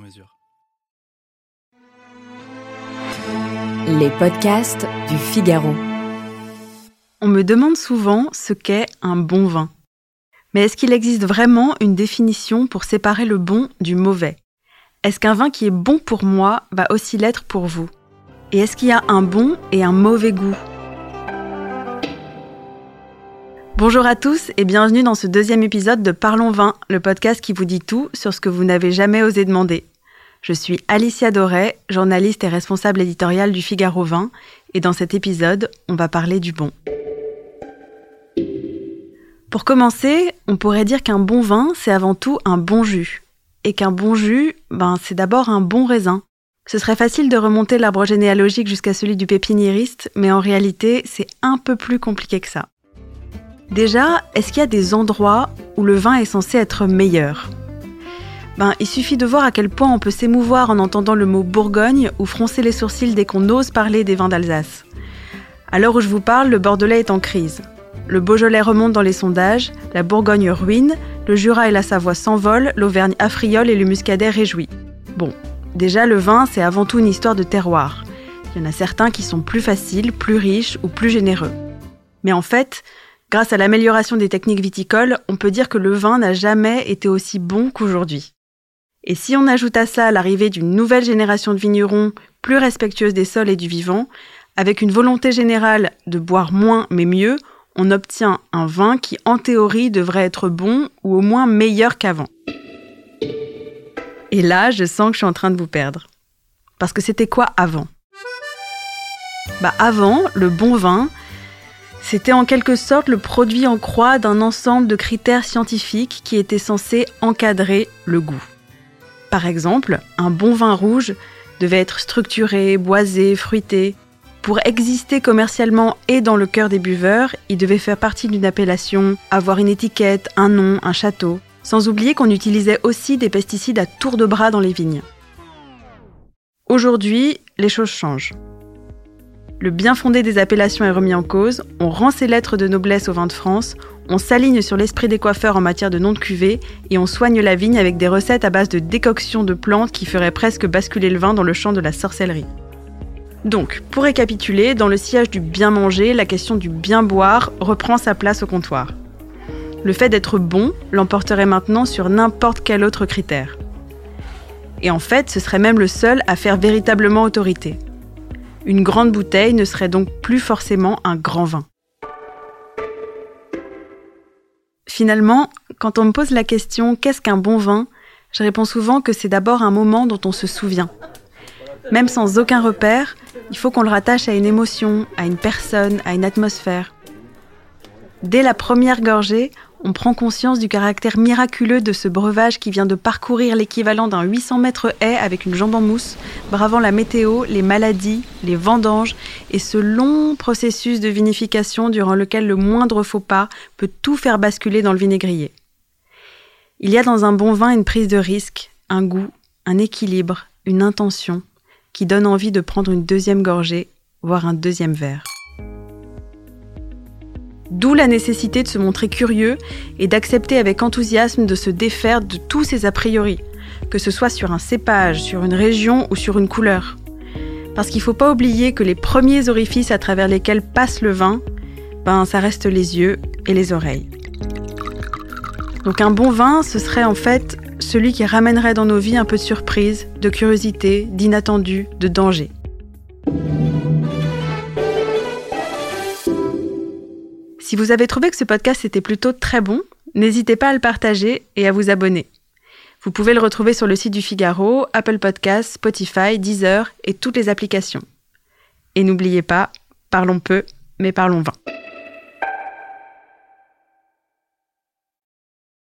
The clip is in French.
mesure. Les podcasts du Figaro. On me demande souvent ce qu'est un bon vin. Mais est-ce qu'il existe vraiment une définition pour séparer le bon du mauvais? Est-ce qu'un vin qui est bon pour moi va aussi l'être pour vous? Et est-ce qu'il y a un bon et un mauvais goût? Bonjour à tous et bienvenue dans ce deuxième épisode de Parlons Vin, le podcast qui vous dit tout sur ce que vous n'avez jamais osé demander. Je suis Alicia Doré, journaliste et responsable éditoriale du Figaro Vin, et dans cet épisode, on va parler du bon. Pour commencer, on pourrait dire qu'un bon vin, c'est avant tout un bon jus. Et qu'un bon jus, ben, c'est d'abord un bon raisin. Ce serait facile de remonter l'arbre généalogique jusqu'à celui du pépiniériste, mais en réalité, c'est un peu plus compliqué que ça. Déjà, est-ce qu'il y a des endroits où le vin est censé être meilleur? Ben, il suffit de voir à quel point on peut s'émouvoir en entendant le mot Bourgogne ou froncer les sourcils dès qu'on ose parler des vins d'Alsace. À l'heure où je vous parle, le Bordelais est en crise. Le Beaujolais remonte dans les sondages, la Bourgogne ruine, le Jura et la Savoie s'envolent, l'Auvergne affriole et le Muscadet réjouit. Bon, déjà le vin, c'est avant tout une histoire de terroir. Il y en a certains qui sont plus faciles, plus riches ou plus généreux. Mais en fait, grâce à l'amélioration des techniques viticoles, on peut dire que le vin n'a jamais été aussi bon qu'aujourd'hui. Et si on ajoute à ça l'arrivée d'une nouvelle génération de vignerons plus respectueuse des sols et du vivant, avec une volonté générale de boire moins mais mieux, on obtient un vin qui en théorie devrait être bon ou au moins meilleur qu'avant. Et là, je sens que je suis en train de vous perdre. Parce que c'était quoi avant? Bah avant, le bon vin, c'était en quelque sorte le produit en croix d'un ensemble de critères scientifiques qui étaient censés encadrer le goût. Par exemple, un bon vin rouge devait être structuré, boisé, fruité. Pour exister commercialement et dans le cœur des buveurs, il devait faire partie d'une appellation, avoir une étiquette, un nom, un château. Sans oublier qu'on utilisait aussi des pesticides à tour de bras dans les vignes. Aujourd'hui, les choses changent. Le bien fondé des appellations est remis en cause, on rend ses lettres de noblesse au vin de France, on s'aligne sur l'esprit des coiffeurs en matière de nom de cuvée et on soigne la vigne avec des recettes à base de décoction de plantes qui feraient presque basculer le vin dans le champ de la sorcellerie. Donc, pour récapituler, dans le sillage du bien manger, la question du bien boire reprend sa place au comptoir. Le fait d'être bon l'emporterait maintenant sur n'importe quel autre critère. Et en fait, ce serait même le seul à faire véritablement autorité. Une grande bouteille ne serait donc plus forcément un grand vin. Finalement, quand on me pose la question qu'est-ce qu'un bon vin, je réponds souvent que c'est d'abord un moment dont on se souvient. Même sans aucun repère, il faut qu'on le rattache à une émotion, à une personne, à une atmosphère. Dès la première gorgée, on prend conscience du caractère miraculeux de ce breuvage qui vient de parcourir l'équivalent d'un 800 mètres haie avec une jambe en mousse, bravant la météo, les maladies, les vendanges et ce long processus de vinification durant lequel le moindre faux pas peut tout faire basculer dans le vinaigrier. Il y a dans un bon vin une prise de risque, un goût, un équilibre, une intention qui donne envie de prendre une deuxième gorgée, voire un deuxième verre. D'où la nécessité de se montrer curieux et d'accepter avec enthousiasme de se défaire de tous ces a priori, que ce soit sur un cépage, sur une région ou sur une couleur. Parce qu'il ne faut pas oublier que les premiers orifices à travers lesquels passe le vin, ben ça reste les yeux et les oreilles. Donc un bon vin, ce serait en fait celui qui ramènerait dans nos vies un peu de surprise, de curiosité, d'inattendu, de danger. Si vous avez trouvé que ce podcast était plutôt très bon, n'hésitez pas à le partager et à vous abonner. Vous pouvez le retrouver sur le site du Figaro, Apple Podcasts, Spotify, Deezer et toutes les applications. Et n'oubliez pas, parlons peu, mais parlons vin.